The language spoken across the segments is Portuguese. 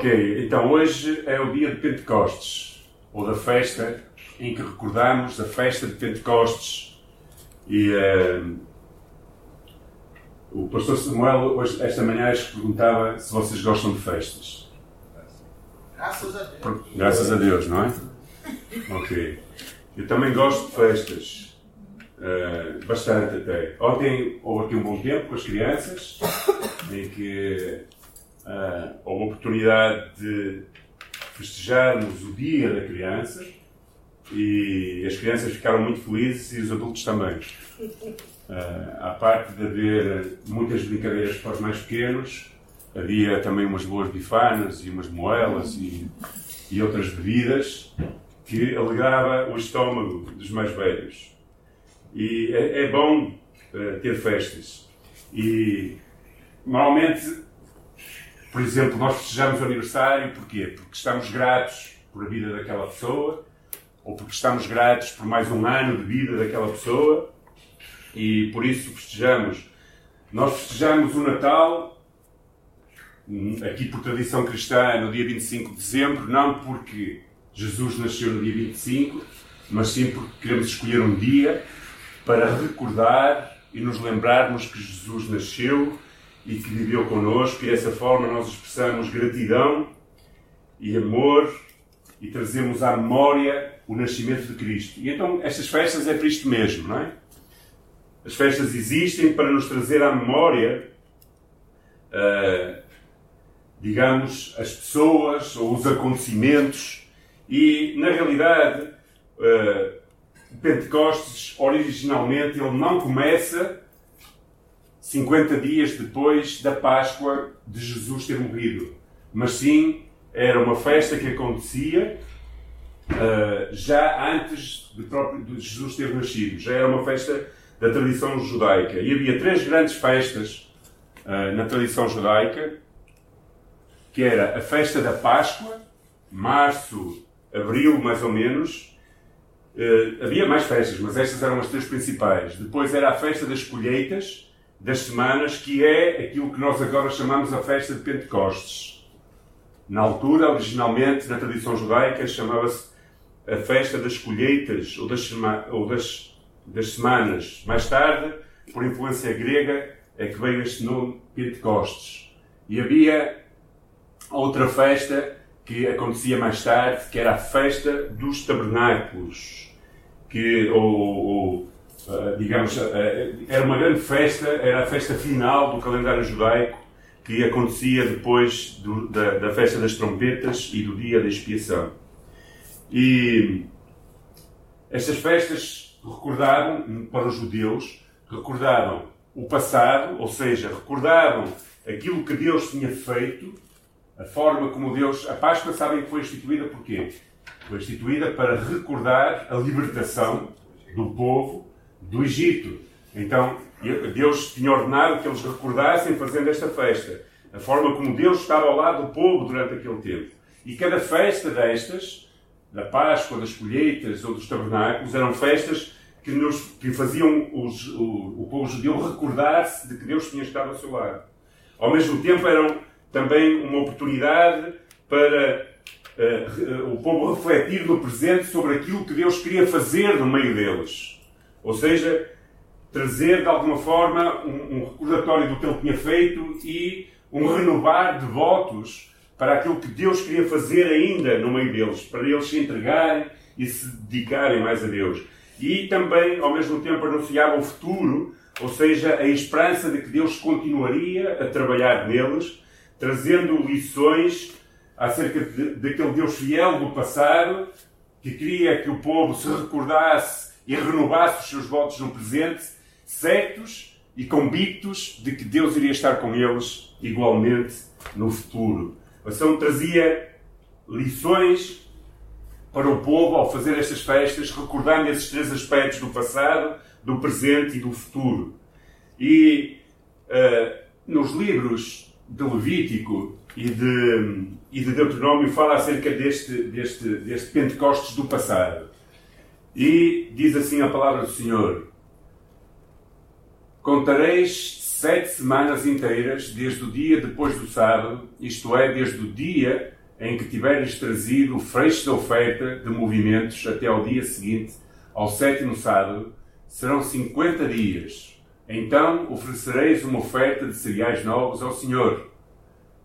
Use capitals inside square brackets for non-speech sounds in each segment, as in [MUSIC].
Ok, então hoje é o dia de Pentecostes, ou da festa em que recordamos a festa de Pentecostes. E uh, o pastor Samuel, hoje, esta manhã, perguntava se vocês gostam de festas. Graças a Deus. Graças a Deus, não é? Ok. Eu também gosto de festas. Uh, bastante até. Ontem houve aqui um bom tempo com as crianças, em que uh, houve a oportunidade de festejarmos o Dia da Criança e as crianças ficaram muito felizes e os adultos também. Uh, à parte de haver muitas brincadeiras para os mais pequenos, havia também umas boas bifanas e umas moelas e, e outras bebidas que alegrava o estômago dos mais velhos. E é, é bom uh, ter festas. E normalmente por exemplo, nós festejamos o aniversário porquê? Porque estamos gratos por a vida daquela pessoa, ou porque estamos gratos por mais um ano de vida daquela pessoa, e por isso festejamos. Nós festejamos o Natal, hum, aqui por tradição cristã, no dia 25 de dezembro, não porque Jesus nasceu no dia 25, mas sim porque queremos escolher um dia para recordar e nos lembrarmos que Jesus nasceu e que viveu connosco, e dessa forma nós expressamos gratidão e amor e trazemos à memória o nascimento de Cristo. E então estas festas é para isto mesmo, não é? As festas existem para nos trazer à memória, uh, digamos, as pessoas ou os acontecimentos, e na realidade, uh, Pentecostes originalmente ele não começa 50 dias depois da Páscoa de Jesus ter morrido. Mas sim, era uma festa que acontecia uh, já antes de, próprio, de Jesus ter nascido. Já era uma festa da tradição judaica. E havia três grandes festas uh, na tradição judaica, que era a festa da Páscoa, março, abril, mais ou menos. Uh, havia mais festas, mas estas eram as três principais. Depois era a festa das colheitas, das semanas, que é aquilo que nós agora chamamos a festa de Pentecostes. Na altura, originalmente, na tradição judaica, chamava-se a festa das colheitas ou das, ou das, das semanas. Mais tarde, por influência grega, é que veio este nome Pentecostes. E havia outra festa que acontecia mais tarde, que era a festa dos tabernáculos, que, ou, ou digamos, uh, era uma grande festa, era a festa final do calendário judaico que acontecia depois do, da, da, festa das trompetas e do dia da expiação. E estas festas recordavam, para os judeus, recordavam o passado, ou seja, recordavam aquilo que Deus tinha feito, a forma como Deus. A Páscoa, sabem que foi instituída porquê? Foi instituída para recordar a libertação do povo do Egito. Então, Deus tinha ordenado que eles recordassem fazendo esta festa. A forma como Deus estava ao lado do povo durante aquele tempo. E cada festa destas, da Páscoa, das colheitas ou dos tabernáculos, eram festas que, nos, que faziam os, o, o povo judeu recordar-se de que Deus tinha estado ao seu lado. Ao mesmo tempo, eram também uma oportunidade para uh, o povo refletir no presente sobre aquilo que Deus queria fazer no meio deles. Ou seja, trazer de alguma forma um, um recordatório do que ele tinha feito e um renovar de votos para aquilo que Deus queria fazer ainda no meio deles, para eles se entregarem e se dedicarem mais a Deus. E também, ao mesmo tempo, anunciava o futuro, ou seja, a esperança de que Deus continuaria a trabalhar neles, trazendo lições acerca de, daquele Deus fiel do passado, que queria que o povo se recordasse e renovasse os seus votos no presente, certos e convictos de que Deus iria estar com eles igualmente no futuro. A ação trazia lições para o povo ao fazer estas festas, recordando esses três aspectos do passado, do presente e do futuro. E uh, nos livros de Levítico e de, e de Deuteronômio fala acerca deste, deste, deste Pentecostes do passado. E diz assim a palavra do Senhor: Contareis sete semanas inteiras, desde o dia depois do sábado, isto é, desde o dia em que tiveres trazido o freixo da oferta de movimentos até ao dia seguinte, ao sétimo sábado, serão cinquenta dias. Então oferecereis uma oferta de cereais novos ao Senhor.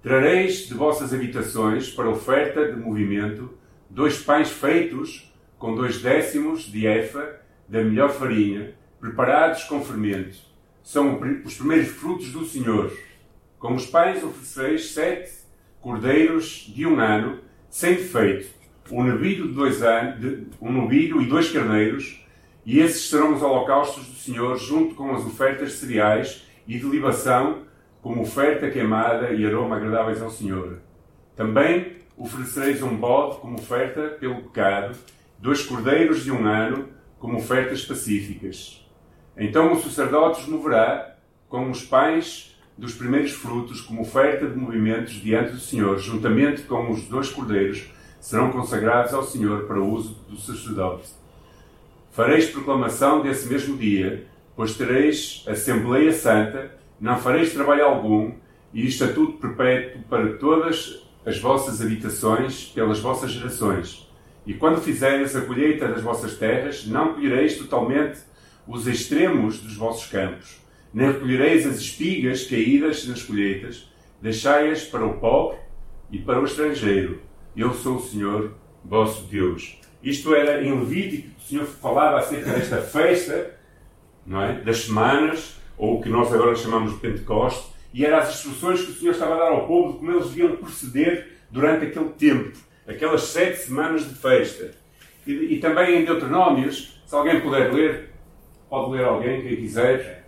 Trareis de vossas habitações para oferta de movimento dois pães feitos com dois décimos de efa da melhor farinha, preparados com fermento. São os primeiros frutos do Senhor. Com os pães oferecereis sete cordeiros de um ano, sem defeito, um novilho de dois anos, de, um novilho e dois carneiros, e esses serão os holocaustos do Senhor, junto com as ofertas de cereais e de libação, como oferta queimada e aroma agradáveis ao Senhor. Também oferecereis um bode como oferta pelo pecado, dois cordeiros de um ano como ofertas pacíficas. Então o sacerdote os moverá com os pães dos primeiros frutos como oferta de movimentos diante do Senhor, juntamente com os dois cordeiros, serão consagrados ao Senhor para o uso do sacerdote. Fareis proclamação desse mesmo dia, pois tereis Assembleia Santa, não fareis trabalho algum, e estatuto perpétuo para todas as vossas habitações pelas vossas gerações. E quando fizeres a colheita das vossas terras, não colhereis totalmente os extremos dos vossos campos, nem recolhereis as espigas caídas nas colheitas, deixai-as para o pobre e para o estrangeiro. Eu sou o Senhor, vosso Deus. Isto era em Levítico, o Senhor falava acerca desta festa, não é? das semanas, ou o que nós agora chamamos de Pentecoste, e eram as instruções que o Senhor estava a dar ao povo de como eles deviam proceder durante aquele tempo, aquelas sete semanas de festa. E, e também em Deuteronômios, se alguém puder ler, pode ler alguém, quem quiser,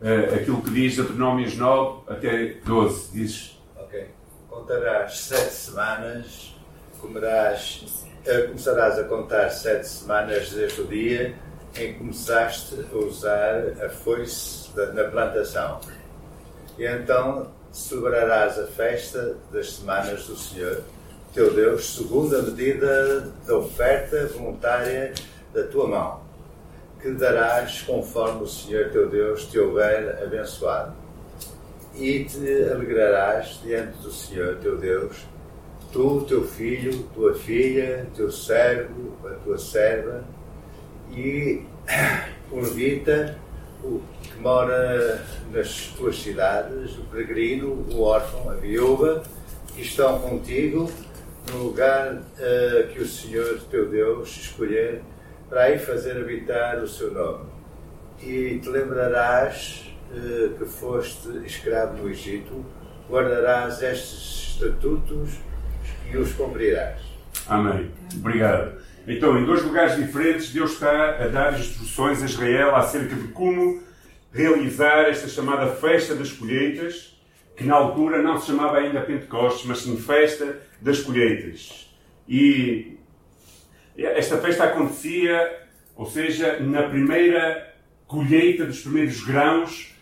uh, aquilo que diz Deuteronômios 9 até 12. Diz. Ok. Contarás sete semanas, comerás, uh, começarás a contar sete semanas desde o dia em que começaste a usar a foice da, na plantação e então celebrarás a festa das semanas do Senhor, teu Deus, segundo a medida da oferta voluntária da tua mão, que darás conforme o Senhor teu Deus te houver abençoado. E te alegrarás diante do Senhor teu Deus, tu, teu filho, tua filha, teu servo, a tua serva, e [COUGHS] o levita, o que mora nas tuas cidades, o peregrino, o órfão, a viúva, que estão contigo no lugar uh, que o Senhor teu Deus escolher para aí fazer habitar o seu nome. E te lembrarás uh, que foste escravo no Egito, guardarás estes estatutos e os cumprirás. Amém. Obrigado. Então, em dois lugares diferentes, Deus está a dar instruções a Israel acerca de como realizar esta chamada Festa das Colheitas, que na altura não se chamava ainda Pentecostes, mas sim Festa das Colheitas. E esta festa acontecia, ou seja, na primeira colheita dos primeiros grãos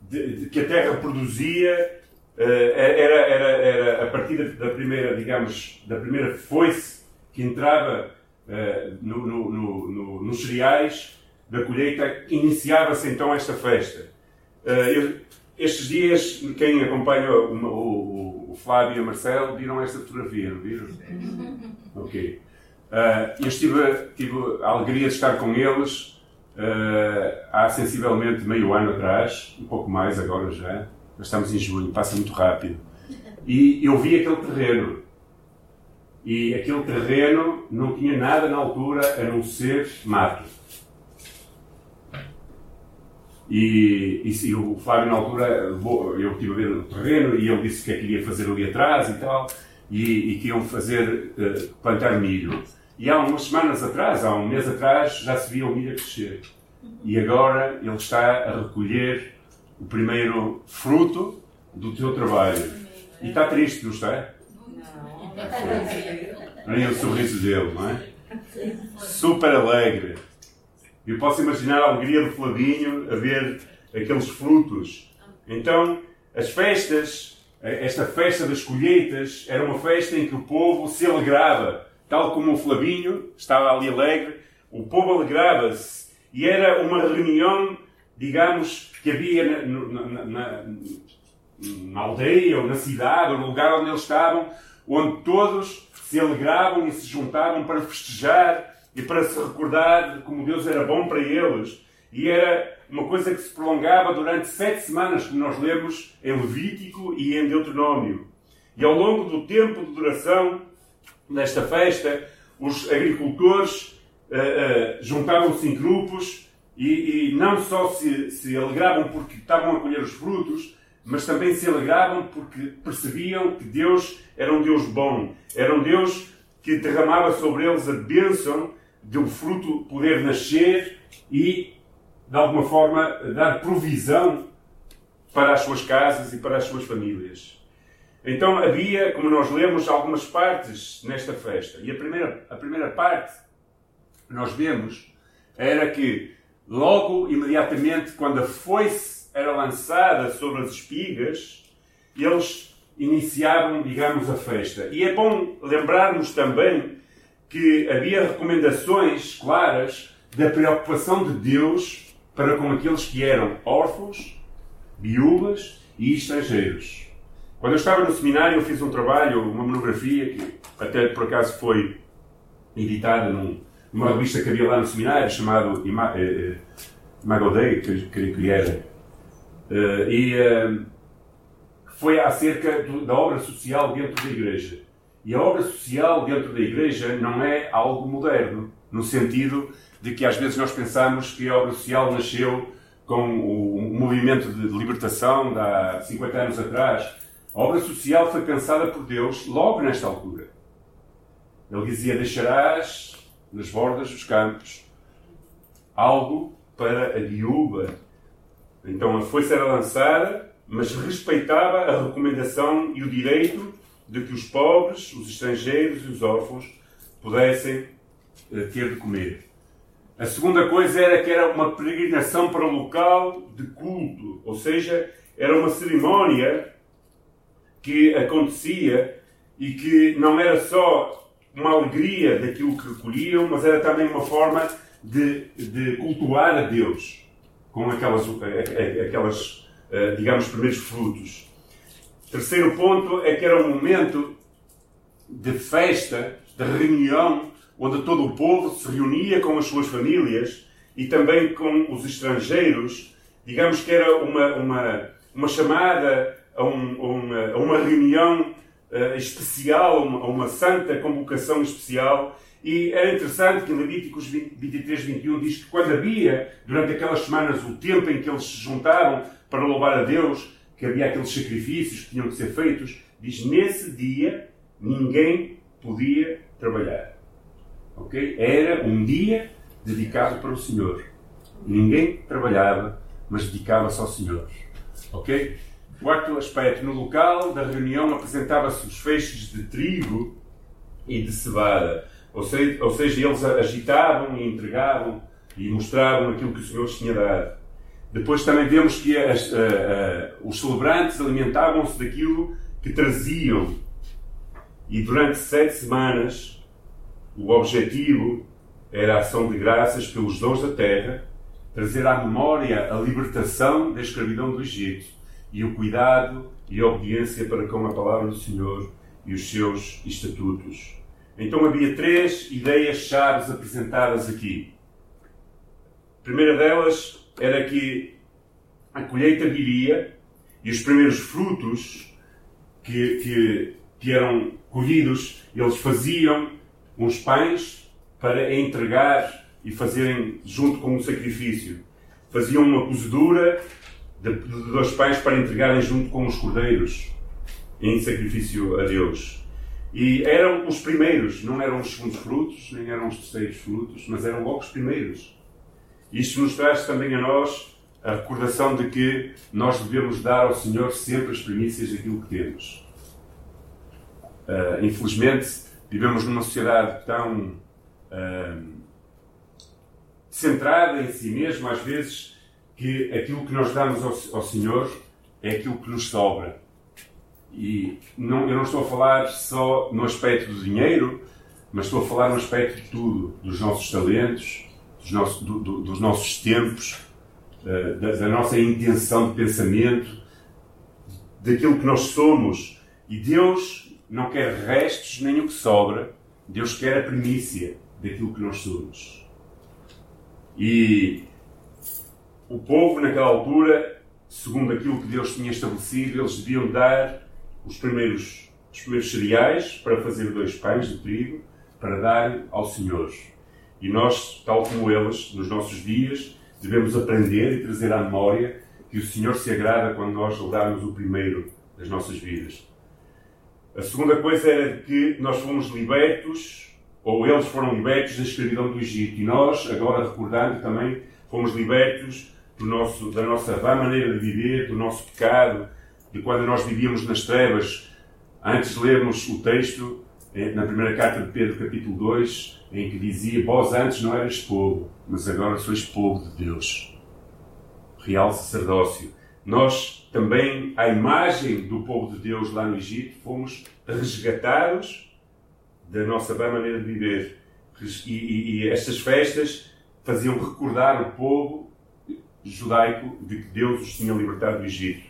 de, de, que a terra produzia, eh, era, era, era a partir da primeira, digamos, da primeira foice que entrava uh, no, no, no, nos cereais da colheita, iniciava-se então esta festa. Uh, eu, estes dias, quem acompanha o, o, o, Flávio e o Marcelo viram esta fotografia, não viram? Ok. Uh, eu estive, tive a alegria de estar com eles uh, há sensivelmente meio ano atrás, um pouco mais agora já, mas estamos em junho, passa muito rápido. E eu vi aquele terreno. E aquele terreno não tinha nada na altura a não ser mato. E, e, e, o Flávio, na altura, eu estive a ver o terreno e ele disse que é que ia fazer ali atrás e tal, e, e que iam fazer, uh, plantar milho. E há umas semanas atrás, há um mês atrás, já se via o milho a crescer. E agora ele está a recolher o primeiro fruto do teu trabalho. E está triste, não está? Não. Olha o sorriso dele, não é? Super alegre. Eu posso imaginar a alegria do Flavinho a ver aqueles frutos. Então, as festas, esta festa das colheitas, era uma festa em que o povo se alegrava. Tal como o Flavinho estava ali alegre, o povo alegrava-se. E era uma reunião digamos, que havia na, na, na, na aldeia ou na cidade ou no lugar onde eles estavam, onde todos se alegravam e se juntavam para festejar e para se recordar de como Deus era bom para eles. E era uma coisa que se prolongava durante sete semanas, como nós lemos em Levítico e em Deuteronômio. E ao longo do tempo de duração desta festa, os agricultores uh, uh, juntavam-se em grupos e, e, não só se, se alegravam porque estavam a colher os frutos, mas também se alegravam porque percebiam que Deus era um Deus bom, era um Deus que derramava sobre eles a bênção de um fruto poder nascer e, de alguma forma, dar provisão para as suas casas e para as suas famílias. Então havia, como nós lemos, algumas partes nesta festa. E a primeira, a primeira parte nós vemos era que, logo, imediatamente, quando a foice era lançada sobre as espigas, eles iniciavam, digamos, a festa. E é bom lembrarmos também que havia recomendações claras da preocupação de Deus para com aqueles que eram órfãos, viúvas e estrangeiros. Quando eu estava no seminário, eu fiz um trabalho, uma monografia, que até por acaso foi editada num, numa revista que havia lá no seminário, chamado Imago Dei, que creio que era. Uh, e uh, foi acerca do, da obra social dentro da Igreja. E a obra social dentro da Igreja não é algo moderno, no sentido de que às vezes nós pensamos que a obra social nasceu com o, movimento de libertação de há 50 anos atrás a obra social foi pensada por Deus logo nesta altura. Ele dizia: Deixarás nas bordas dos campos algo para a viúva. Então a foice era lançada, mas respeitava a recomendação e o direito de que os pobres, os estrangeiros e os órfãos pudessem eh, ter de comer. A segunda coisa era que era uma peregrinação para o local de culto, ou seja, era uma cerimónia que acontecia e que não era só uma alegria daquilo que recolhiam, mas era também uma forma de, de cultuar a Deus com aquelas, aquelas, eh, digamos, primeiros frutos. Terceiro ponto é que era um momento de festa, de reunião, onde todo o povo se reunia com as suas famílias e também com os estrangeiros. Digamos que era uma, uma, uma chamada a, um, uma, a uma, reunião uh, especial, a uma, uma, santa convocação especial. E é interessante que Levíticos 23, 21 diz que quando havia, durante aquelas semanas, o tempo em que eles se juntaram para louvar a Deus, que havia aqueles sacrifícios que tinham que ser feitos, diz nesse dia ninguém podia trabalhar. Ok? Era um dia dedicado para o Senhor. Ninguém trabalhava, mas dedicava-se ao Senhor. Ok? Quarto aspecto, no local da reunião apresentava-se os feixes de trigo e de cevada. Ou seja, ou seja, eles agitavam e entregavam e mostravam aquilo que o Senhor tinha dado. Depois também vemos que as, uh, uh, os celebrantes alimentavam-se daquilo que traziam. E durante sete semanas, o objetivo era a ação de graças pelos dons da terra, trazer à memória a libertação da escravidão do Egito e o cuidado e a obediência para com a palavra do Senhor e os seus estatutos. Então havia três ideias chaves apresentadas aqui. A primeira delas era que a colheita viria e os primeiros frutos que, que, que eram colhidos, eles faziam uns pães para entregar e fazerem junto com um sacrifício. Faziam uma cozedura de, de dois pães para entregarem junto com os cordeiros em sacrifício a Deus. E eram os primeiros, não eram os segundos frutos, nem eram os terceiros frutos, mas eram logo os primeiros. Isto nos traz também a nós a recordação de que nós devemos dar ao Senhor sempre as primícias daquilo que temos. Uh, infelizmente, vivemos numa sociedade tão uh, centrada em si mesma, às vezes que aquilo que nós damos ao, ao Senhor é aquilo que nos sobra. E não, eu não estou a falar só no aspecto do dinheiro, mas estou a falar no aspecto de tudo, dos nossos talentos, dos nossos, do, do, dos nossos tempos, uh, da, da nossa intenção de pensamento, daquilo que nós somos. E Deus não quer restos nem o que sobra, Deus quer a primícia daquilo que nós somos. E o povo, naquela altura, segundo aquilo que Deus tinha estabelecido, eles deviam dar os primeiros, os primeiros cereais para fazer dois pães de trigo para dar ao Senhor. E nós, tal como eles, nos nossos dias, devemos aprender e trazer à memória que o Senhor se agrada quando nós damos o primeiro das nossas vidas. A segunda coisa era que nós fomos libertos, ou eles foram libertos da escravidão do Egito. E nós, agora recordando também, fomos libertos nosso, da nossa má maneira de viver, do nosso pecado, de quando nós vivíamos nas trevas. Antes de lermos o texto, na primeira carta de Pedro, capítulo 2, em que dizia: Vós antes não eras povo, mas agora sois povo de Deus. Real sacerdócio. Nós também, à imagem do povo de Deus lá no Egito, fomos resgatados da nossa má maneira de viver. E, e, e estas festas faziam recordar o povo judaico de que Deus os tinha libertado do Egito,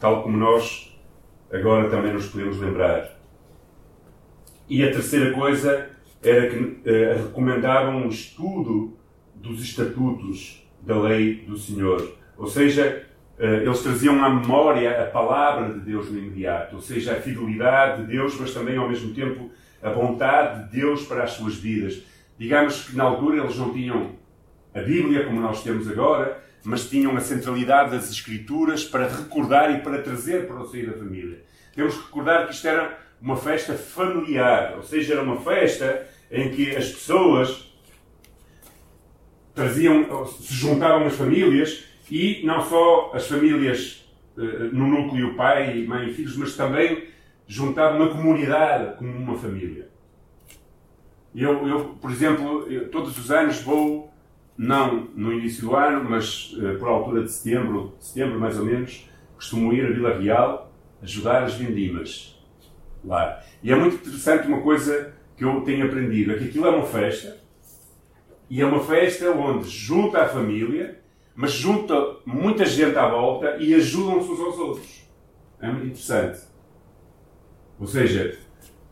tal como nós agora também nos podemos lembrar. E a terceira coisa era que recomendavam um estudo dos estatutos da lei do Senhor. Ou seja, uh, eles traziam à memória a palavra de Deus no imediato, ou seja, a fidelidade de Deus, mas também ao mesmo tempo a vontade de Deus para as suas vidas. Digamos que na altura eles não tinham a Bíblia como nós temos agora, mas tinham a centralidade das Escrituras para recordar e para trazer para o seio da família. Temos que recordar que isto era uma festa familiar, ou seja, era uma festa em que as pessoas traziam, se juntavam as famílias e não só as famílias eh, no núcleo pai, mãe e filhos, mas também juntavam a comunidade como uma família. Eu, eu por exemplo, eu, todos os anos vou não no início do ano, mas uh, por altura de setembro, setembro mais ou menos, costumo ir a Vila Real ajudar as vendimas lá. E é muito interessante uma coisa que eu tenho aprendido, é que aquilo é uma festa, e é uma festa onde junta a família, mas junta muita gente à volta e ajudam-se uns aos outros. É muito interessante. Ou seja,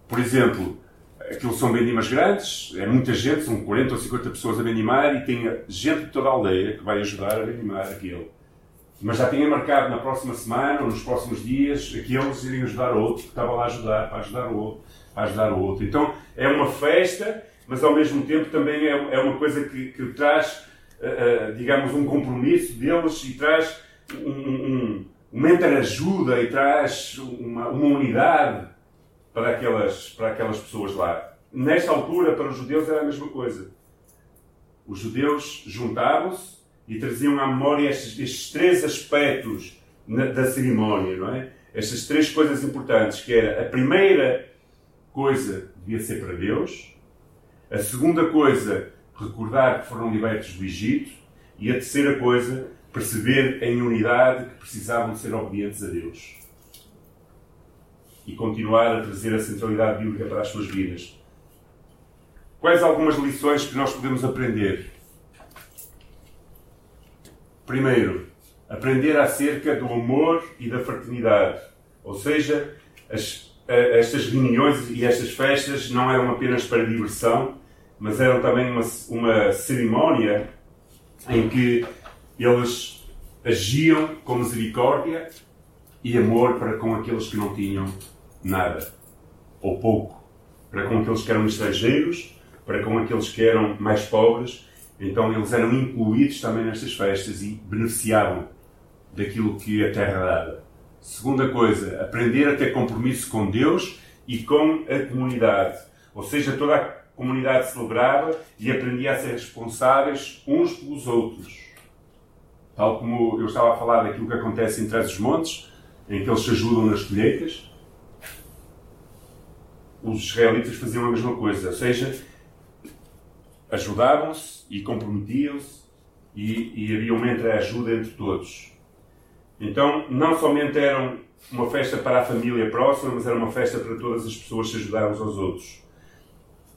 por exemplo, aquilo são vendimas grandes, é muita gente, são 40 ou 50 pessoas a vendimar e tem gente de toda a aldeia que vai ajudar a vendimar aquilo. Mas já tinha marcado na próxima semana ou nos próximos dias aqueles irem ajudar o outro, que estava lá a ajudar, para ajudar o outro, para ajudar o outro. Então é uma festa, mas ao mesmo tempo também é, é uma coisa que, que traz, uh, uh, digamos, um compromisso deles e traz um, um, uma interajuda e traz uma, uma unidade para aquelas, para aquelas pessoas lá. Nesta altura, para os judeus, era a mesma coisa. Os judeus juntavam-se e traziam à memória estes, estes três aspectos na, da cerimónia, não é? Estas três coisas importantes, que era a primeira coisa devia ser para Deus, a segunda coisa, recordar que foram libertos do Egito, e a terceira coisa, perceber em unidade que precisavam ser obedientes a Deus e continuar a trazer a centralidade bíblica para as suas vidas. Quais algumas lições que nós podemos aprender? Primeiro, aprender acerca do amor e da fraternidade. Ou seja, as, estas reuniões e estas festas não eram apenas para diversão, mas eram também uma, uma cerimónia em que eles agiam com misericórdia e amor para com aqueles que não tinham nada ou pouco para com aqueles que eram estrangeiros, para com aqueles que eram mais pobres. Então eles eram incluídos também nestas festas e beneficiavam daquilo que a terra dava. Segunda coisa, aprender a ter compromisso com Deus e com a comunidade. Ou seja, toda a comunidade celebrava e aprendia a ser responsáveis uns pelos outros. Tal como eu estava a falar daquilo que acontece em Trás os Montes, em que eles se ajudam nas colheitas, os israelitas faziam a mesma coisa, ou seja, ajudavam-se e comprometiam-se e, e havia uma entre-ajuda entre todos. Então, não somente eram uma festa para a família próxima, mas era uma festa para todas as pessoas se ajudarem uns aos outros.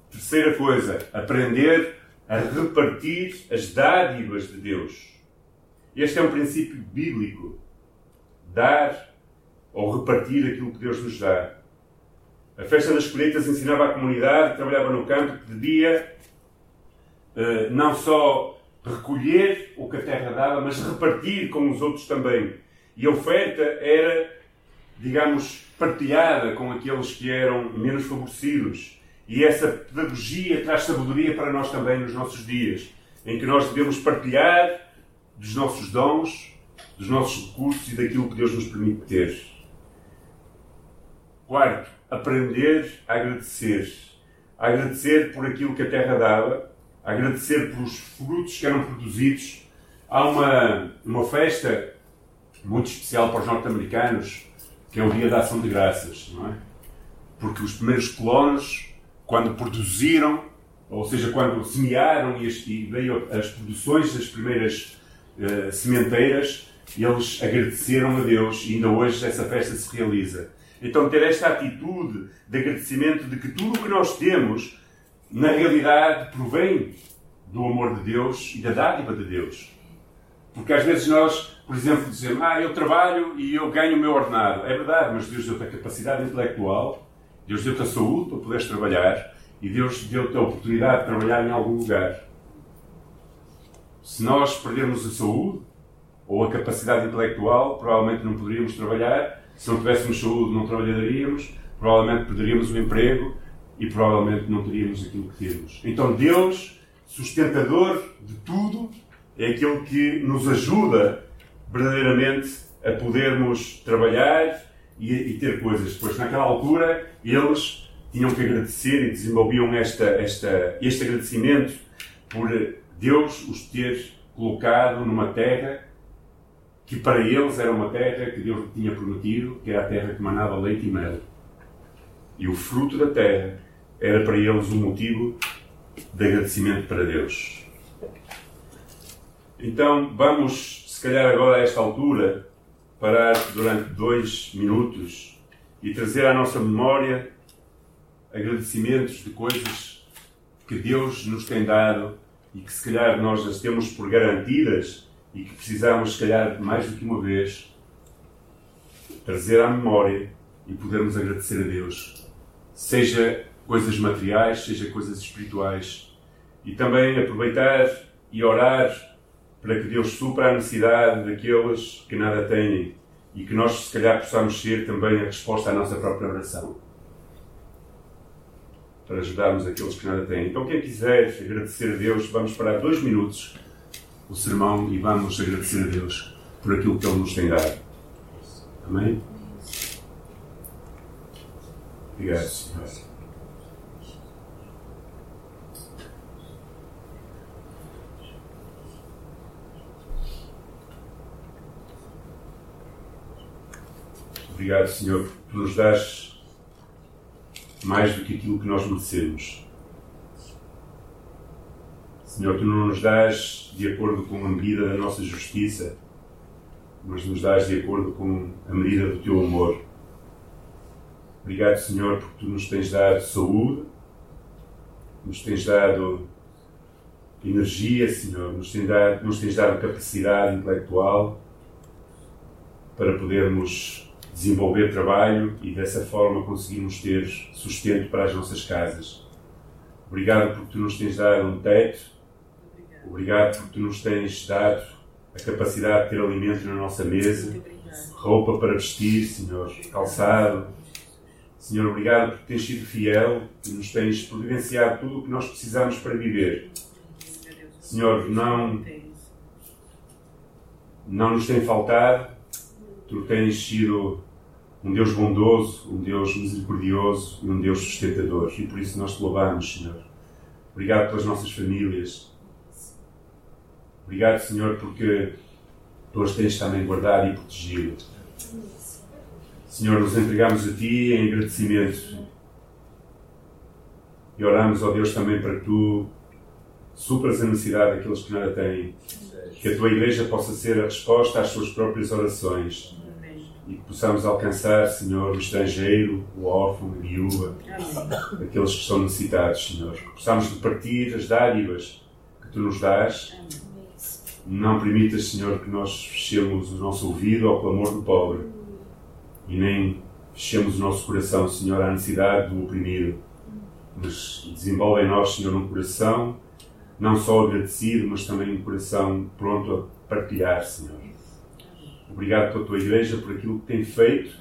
Terceira coisa, aprender a repartir as dádivas de Deus. Este é um princípio bíblico. Dar ou repartir aquilo que Deus nos dá. A festa das colheitas ensinava à comunidade que trabalhava no campo que devia uh, não só recolher o que a terra dava, mas repartir com os outros também. E a oferta era, digamos, partilhada com aqueles que eram menos favorecidos. E essa pedagogia traz sabedoria para nós também nos nossos dias, em que nós devemos partilhar dos nossos dons, dos nossos recursos e daquilo que Deus nos permite ter. Quarto, aprender a agradecer. A agradecer por aquilo que a terra dava, agradecer pelos frutos que eram produzidos. Há uma, uma festa muito especial para os norte-americanos, que é o Dia da Ação de Graças, não é? Porque os primeiros colonos, quando produziram, ou seja, quando semearam e, veio as produções das primeiras uh, sementeiras, eles agradeceram a Deus e ainda hoje essa festa se realiza. Então, ter esta atitude de agradecimento de que tudo o que nós temos, na realidade, provém do amor de Deus e da dádiva de Deus. Porque às vezes nós, por exemplo, dizemos, ah, eu trabalho e eu ganho o meu ordenado. É verdade, mas Deus deu-te a capacidade intelectual, Deus deu-te a saúde para poderes trabalhar e Deus deu-te a oportunidade de trabalhar em algum lugar. Se nós perdermos a saúde ou a capacidade intelectual, provavelmente não poderíamos trabalhar. Se não tivéssemos saúde, não trabalharíamos. Provavelmente perderíamos o emprego e provavelmente não teríamos aquilo que temos. Então, Deus, sustentador de tudo, é aquele que nos ajuda verdadeiramente a podermos trabalhar e, e ter coisas. Pois naquela altura eles tinham que agradecer e desenvolviam esta, esta, este agradecimento por Deus os ter colocado numa terra que para eles era uma terra que Deus tinha prometido, que era a terra que manava leite e mel. E o fruto da terra era para eles um motivo de agradecimento para Deus. Então vamos, se calhar agora a esta altura, parar durante dois minutos e trazer à nossa memória agradecimentos de coisas que Deus nos tem dado e que se calhar nós as temos por garantidas e que precisamos, se calhar, mais do que uma vez, trazer à memória e podermos agradecer a Deus. Seja coisas materiais, seja coisas espirituais. E também aproveitar e orar para que Deus supra a necessidade daqueles que nada têm e que nós, se calhar, possamos ser também a resposta à nossa própria oração. Para ajudarmos aqueles que nada têm. Então, quem quiser agradecer a Deus, vamos parar dois minutos o sermão e vamos agradecer a Deus por aquilo que Ele nos tem dado. Amém? Obrigado, Senhor. Obrigado, Senhor, por nos dar mais do que aquilo que nós merecemos. Senhor, tu não nos dás de acordo com a medida da nossa justiça, mas nos dás de acordo com a medida do teu amor. Obrigado, Senhor, porque tu nos tens dado saúde, nos tens dado energia, Senhor, nos tens dado, nos tens dado capacidade intelectual para podermos desenvolver trabalho e dessa forma conseguirmos ter sustento para as nossas casas. Obrigado porque tu nos tens dado um teto, obrigado porque tu nos tens dado a capacidade de ter alimento na nossa mesa, roupa para vestir, Senhor, calçado. Senhor, obrigado porque tens sido fiel e nos tens providenciado tudo o que nós precisamos para viver. Senhor, não, não nos tem faltado, tu tens sido um Deus bondoso, um Deus misericordioso e um Deus sustentador. E por isso nós te louvamos, Senhor. Obrigado pelas nossas famílias. Obrigado, Senhor, porque tu as tens também guardado e protegido. Senhor, nos entregamos a Ti em agradecimento e oramos, ó Deus, também para que Tu supras a necessidade daqueles que nada têm. Que a Tua Igreja possa ser a resposta às Suas próprias orações e que possamos alcançar, Senhor, o estrangeiro, o órfão, a viúva, aqueles que são necessitados, Senhor. Que possamos repartir as dádivas que Tu nos dás Não permitas, Senhor, que nós fechemos o nosso ouvido ao clamor do pobre e nem fechemos o nosso coração, Senhor, à necessidade do oprimido. Mas desenvolve em nós, Senhor, um coração não só agradecido, mas também um coração pronto a partilhar, Senhor. Obrigado pela tua igreja, por aquilo que tem feito,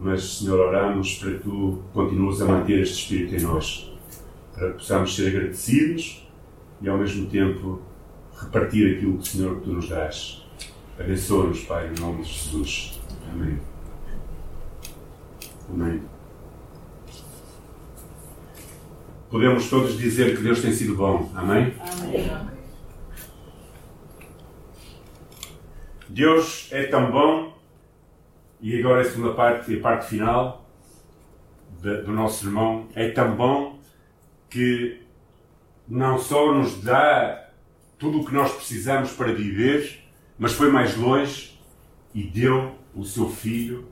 mas, Senhor, oramos para que tu continues a manter este Espírito em nós, para que possamos ser agradecidos e, ao mesmo tempo, repartir aquilo que, Senhor, que tu nos dás. Abençoa-nos, Pai, em nome de Jesus. Amém. Amém. Podemos todos dizer que Deus tem sido bom. Amém? Amém. Deus é tão bom, e agora a segunda parte, a parte final do nosso sermão, é tão bom que não só nos dá tudo o que nós precisamos para viver, mas foi mais longe e deu o seu Filho,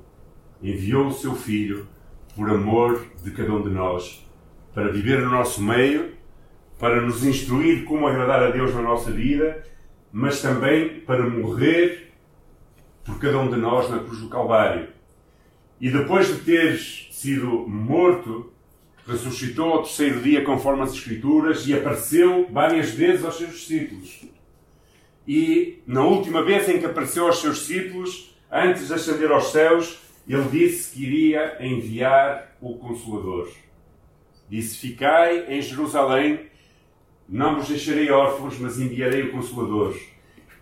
enviou o seu Filho por amor de cada um de nós, para viver no nosso meio, para nos instruir como agradar a Deus na nossa vida, mas também para morrer por cada um de nós na cruz do Calvário. E depois de ter sido morto, ressuscitou ao terceiro dia conforme as Escrituras e apareceu várias vezes aos seus discípulos. E na última vez em que apareceu aos seus discípulos, antes de ascender aos céus, ele disse que iria enviar o Consolador. Disse: Ficai em Jerusalém, não vos deixarei órfãos, mas enviarei o Consolador.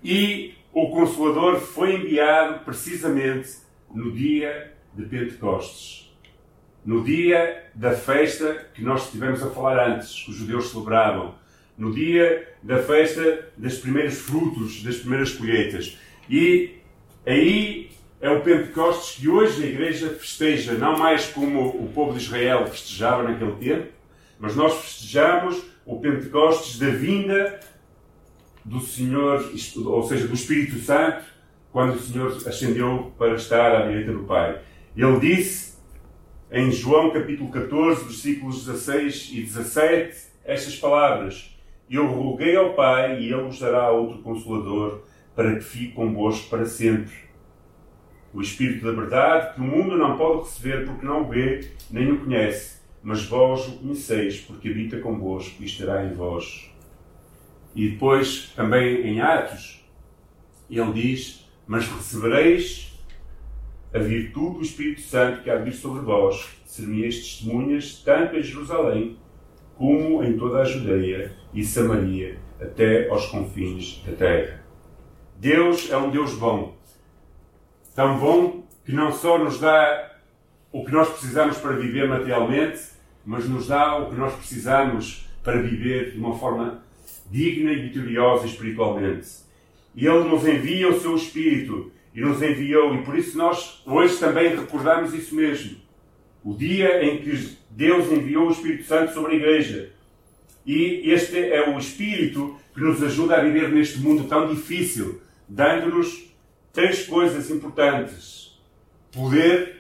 E o Consolador foi enviado precisamente no dia de Pentecostes. No dia da festa que nós estivemos a falar antes, que os judeus celebravam. No dia da festa dos primeiros frutos, das primeiras colheitas. E aí é o Pentecostes que hoje a Igreja festeja, não mais como o povo de Israel festejava naquele tempo, mas nós festejamos o Pentecostes da vinda do Senhor, ou seja, do Espírito Santo, quando o Senhor ascendeu para estar à direita do Pai. Ele disse em João capítulo 14, versículos 16 e 17, estas palavras: Eu roguei ao Pai e Ele vos dará outro consolador para que fique convosco para sempre o Espírito da Verdade, que o mundo não pode receber porque não o vê nem o conhece, mas vós o conheceis, porque habita convosco e estará em vós. E depois, também em Atos, ele diz: Mas recebereis a virtude do Espírito Santo que há de vir sobre vós, ser-me-eis testemunhas, tanto em Jerusalém, como em toda a Judeia e Samaria, até aos confins da terra. Deus é um Deus bom tão bom que não só nos dá o que nós precisamos para viver materialmente, mas nos dá o que nós precisamos para viver de uma forma digna e vitoriosa espiritualmente. E Ele nos envia o seu Espírito e nos enviou, e por isso nós hoje também recordamos isso mesmo. O dia em que Deus enviou o Espírito Santo sobre a Igreja. E este é o Espírito que nos ajuda a viver neste mundo tão difícil, dando-nos três coisas importantes. Poder,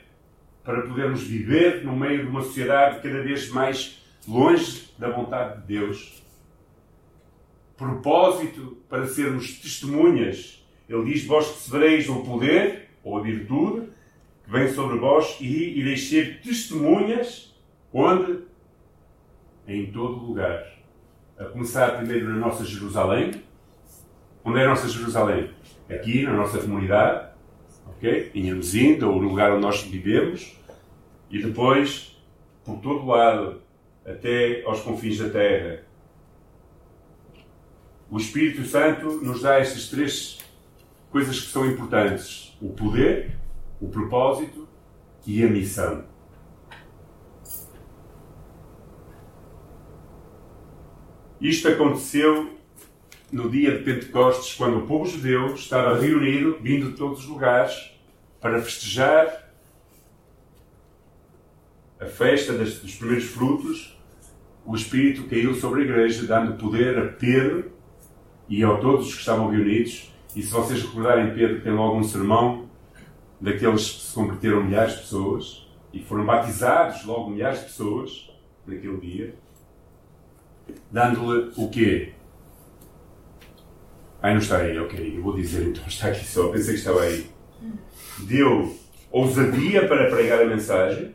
para podermos viver no meio de uma sociedade cada vez mais longe da vontade de Deus. Propósito, para sermos testemunhas. Ele diz: Vós recebereis o poder, ou a virtude, que vem sobre vós, e ireis ser testemunhas, onde? Em todo lugar. A começar primeiro na nossa Jerusalém. Onde é a nossa Jerusalém? aqui na nossa comunidade, ok? Em Hermesinde, ou no lugar onde nós vivemos, e depois por todo lado, até aos confins da terra. O Espírito Santo nos dá estas três coisas que são importantes: o poder, o propósito e a missão. Isto aconteceu no dia de Pentecostes, quando o povo judeu estava reunido, vindo de todos os lugares, para festejar a festa dos primeiros frutos, o Espírito caiu sobre a igreja, dando poder a Pedro e a todos os que estavam reunidos. E se vocês recordarem, Pedro tem logo um sermão daqueles que se converteram milhares de pessoas e foram batizados logo milhares de pessoas naquele dia, dando-lhe o quê? Ai, não está aí, ok. Eu vou dizer então, [LAUGHS] está aqui só. Pensei que estava aí. Deu ousadia para pregar a mensagem,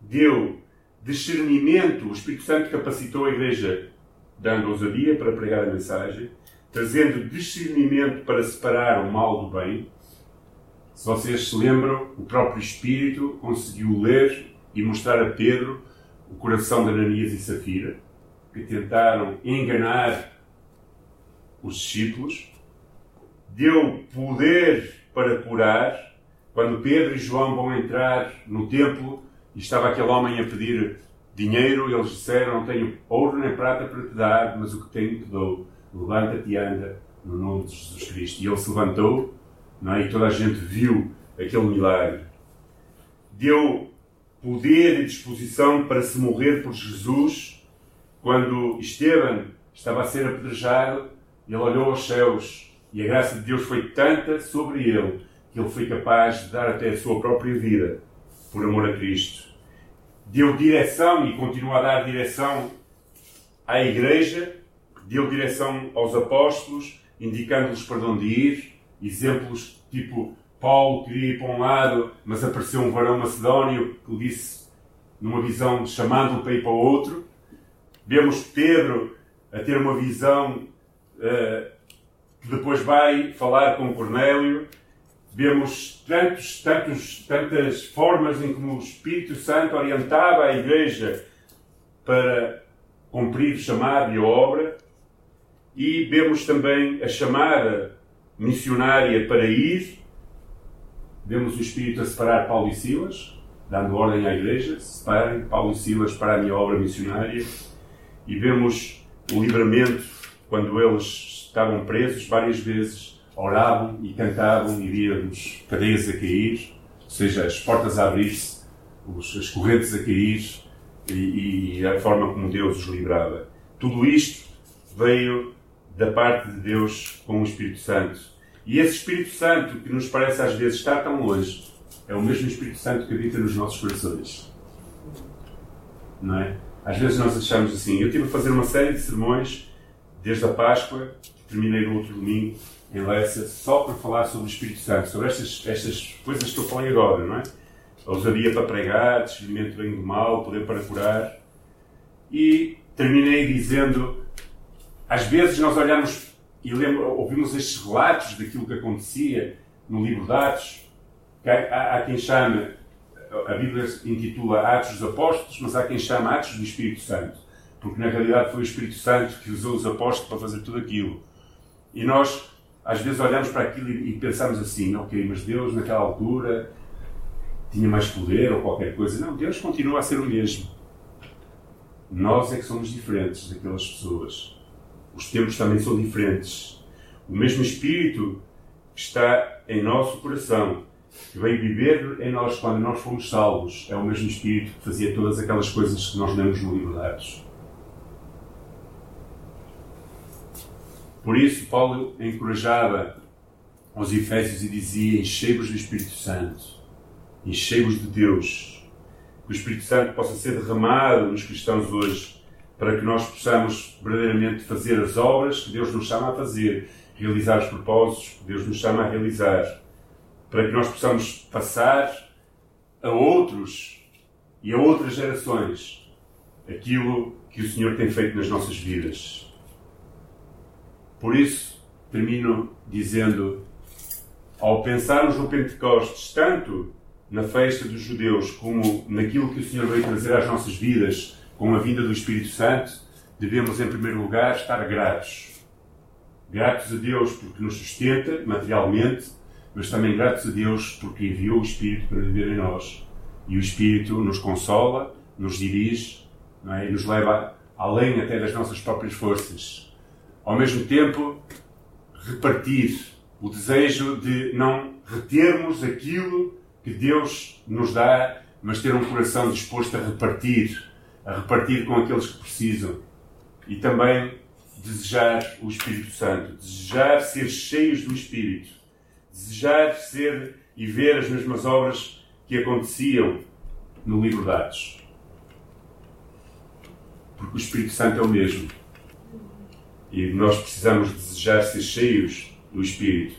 deu discernimento, o Espírito Santo capacitou a igreja dando ousadia para pregar a mensagem, trazendo discernimento para separar o mal do bem. Se vocês se lembram, o próprio Espírito conseguiu ler e mostrar a Pedro o coração de Ananias e Safira, que tentaram enganar os discípulos, deu poder para curar. Quando Pedro e João vão entrar no templo e estava aquele homem a pedir dinheiro, eles disseram: Não tenho ouro nem prata para te dar, mas o que tenho te dou. Levanta-te e anda no nome de Jesus Cristo. E ele se levantou não é? e toda a gente viu aquele milagre. Deu poder e disposição para se morrer por Jesus quando Esteban estava a ser apedrejado ele olhou aos céus e a graça de Deus foi tanta sobre ele que ele foi capaz de dar até a sua própria vida por amor a Cristo. Deu direção e continua a dar direção à Igreja, deu direção aos apóstolos, indicando-lhes para onde ir. Exemplos tipo Paulo queria ir para um lado, mas apareceu um varão macedónio que lhe disse, numa visão, chamando-o para ir para o outro. Vemos Pedro a ter uma visão uh, que depois vai falar com Cornélio. Vemos tantos, tantos, tantas formas em que o Espírito Santo orientava a Igreja para cumprir o chamado e a obra. E vemos também a chamada missionária para ir. Vemos o Espírito a separar Paulo e Silas, dando ordem à Igreja: separem Paulo e Silas para a minha obra missionária. E vemos o livramento quando eles estavam presos, várias vezes oravam e cantavam e víamos cadeias a cair, ou seja, as portas a abrir-se, as correntes a cair e, e a forma como Deus os livrava. Tudo isto veio da parte de Deus com o Espírito Santo. E esse Espírito Santo, que nos parece às vezes estar tão longe, é o mesmo Espírito Santo que habita nos nossos corações. Não é? Às vezes nós achamos assim. Eu tive a fazer uma série de sermões desde a Páscoa, terminei no outro domingo em Lécia, só para falar sobre o Espírito Santo, sobre estas, estas coisas que eu falei agora, não é? A ousadia para pregar, discernimento bem do mal, poder para curar. E terminei dizendo: às vezes nós olhamos e lembro, ouvimos estes relatos daquilo que acontecia no livro de Atos. Há, há quem chame, a Bíblia intitula Atos dos Apóstolos, mas há quem chame Atos do Espírito Santo porque na realidade foi o Espírito Santo que usou os apóstolos para fazer tudo aquilo. E nós, às vezes, olhamos para aquilo e, pensamos assim: ok, mas Deus, naquela altura, tinha mais poder ou qualquer coisa. Não, Deus continua a ser o mesmo. Nós é que somos diferentes daquelas pessoas. Os tempos também são diferentes. O mesmo Espírito que está em nosso coração, que veio viver em nós quando nós fomos salvos, é o mesmo Espírito que fazia todas aquelas coisas que nós lemos no livro de Atos. Por isso, Paulo encorajava aos Efésios e dizia: Enchei-vos do Espírito Santo, enchei-vos de Deus. Que o Espírito Santo possa ser derramado nos cristãos hoje, para que nós possamos verdadeiramente fazer as obras que Deus nos chama a fazer, realizar os propósitos que Deus nos chama a realizar, para que nós possamos passar a outros e a outras gerações aquilo que o Senhor tem feito nas nossas vidas. Por isso, termino dizendo: ao pensarmos no Pentecostes, tanto na festa dos judeus como naquilo que o Senhor veio trazer às nossas vidas com a vinda do Espírito Santo, devemos, em primeiro lugar, estar gratos. Gratos a Deus porque nos sustenta materialmente, mas também gratos a Deus porque enviou o Espírito para viver em nós. E o Espírito nos consola, nos dirige é? e nos leva além até das nossas próprias forças ao mesmo tempo, repartir o desejo de não retermos aquilo que Deus nos dá, mas ter um coração disposto a repartir, a repartir com aqueles que precisam. E também desejar o Espírito Santo, desejar ser cheios do Espírito, desejar ser e ver as mesmas obras que aconteciam no livro de Atos. Porque o Espírito Santo é o mesmo e nós precisamos desejar ser cheios do Espírito.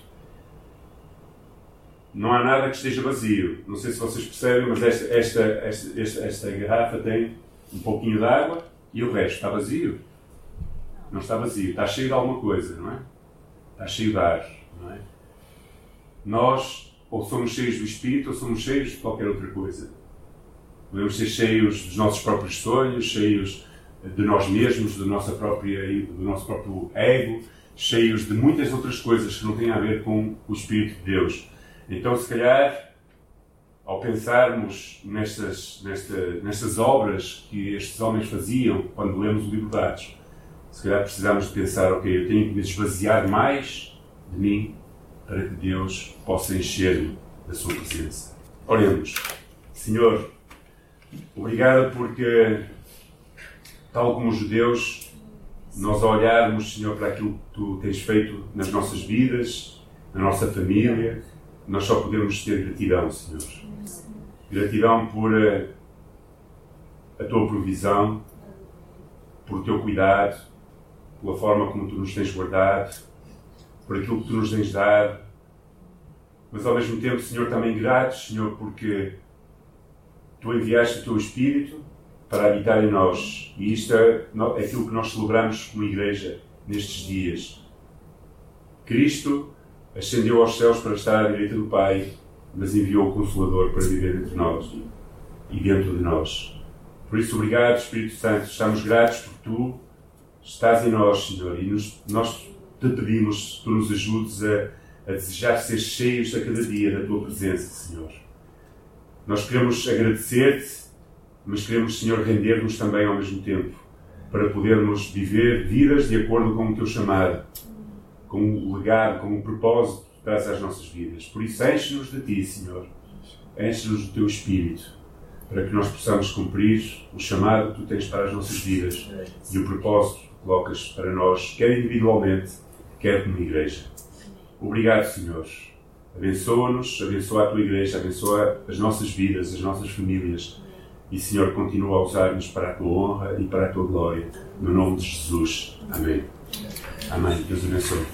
Não há nada que esteja vazio. Não sei se vocês percebem, mas esta, esta, esta, esta, esta garrafa tem um pouquinho de água e o resto está vazio. Não está vazio, está cheio de alguma coisa, não é? Está cheio de ar, não é? Nós ou somos cheios do Espírito ou somos cheios de qualquer outra coisa. Podemos ser cheios dos nossos próprios sonhos, cheios de nós mesmos, do, nossa própria, do nosso próprio ego, cheios de muitas outras coisas que não têm a ver com o Espírito de Deus. Então, se calhar, ao pensarmos nestas, nesta, nestas obras que estes homens faziam quando lemos o livro de Atos, se calhar precisamos de pensar, ok, eu tenho que me esvaziar mais de mim para que Deus possa encher-me da sua presença. Oremos. Senhor, obrigado porque tal como os judeus, nós olharmos, Senhor, para aquilo que Tu tens feito nas nossas vidas, na nossa família, nós só podemos ter gratidão, Senhor. Gratidão por a, eh, a Tua provisão, por Teu cuidado, pela forma como Tu nos tens guardado, por aquilo que Tu nos tens dado, mas ao mesmo tempo, Senhor, também gratos, Senhor, porque Tu enviaste o Teu Espírito para habitar em nós. E isto é, aquilo que nós celebramos como igreja nestes dias. Cristo ascendeu aos céus para estar à direita do Pai, mas enviou o Consolador para viver entre nós e dentro de nós. Por isso, obrigado, Espírito Santo. Estamos gratos por Tu estás em nós, Senhor, e nos, nós te pedimos que Tu nos ajudes a, a desejar ser cheios a cada dia da Tua presença, Senhor. Nós queremos agradecer-te mas queremos, Senhor, render-nos também ao mesmo tempo, para podermos viver vidas de acordo com o teu chamado, com o legado, com o propósito que traz às nossas vidas. Por isso, enche-nos de ti, Senhor, enche-nos do teu Espírito, para que nós possamos cumprir o chamado que tu tens para as nossas vidas e o propósito que colocas para nós, quer individualmente, quer como igreja. Obrigado, Senhor. Abençoa-nos, abençoa a tua igreja, abençoa as nossas vidas, as nossas famílias e, Senhor, continua a usar-nos para a tua honra e para a tua glória. No nome de Jesus. Amém. Amém. Deus abençoe.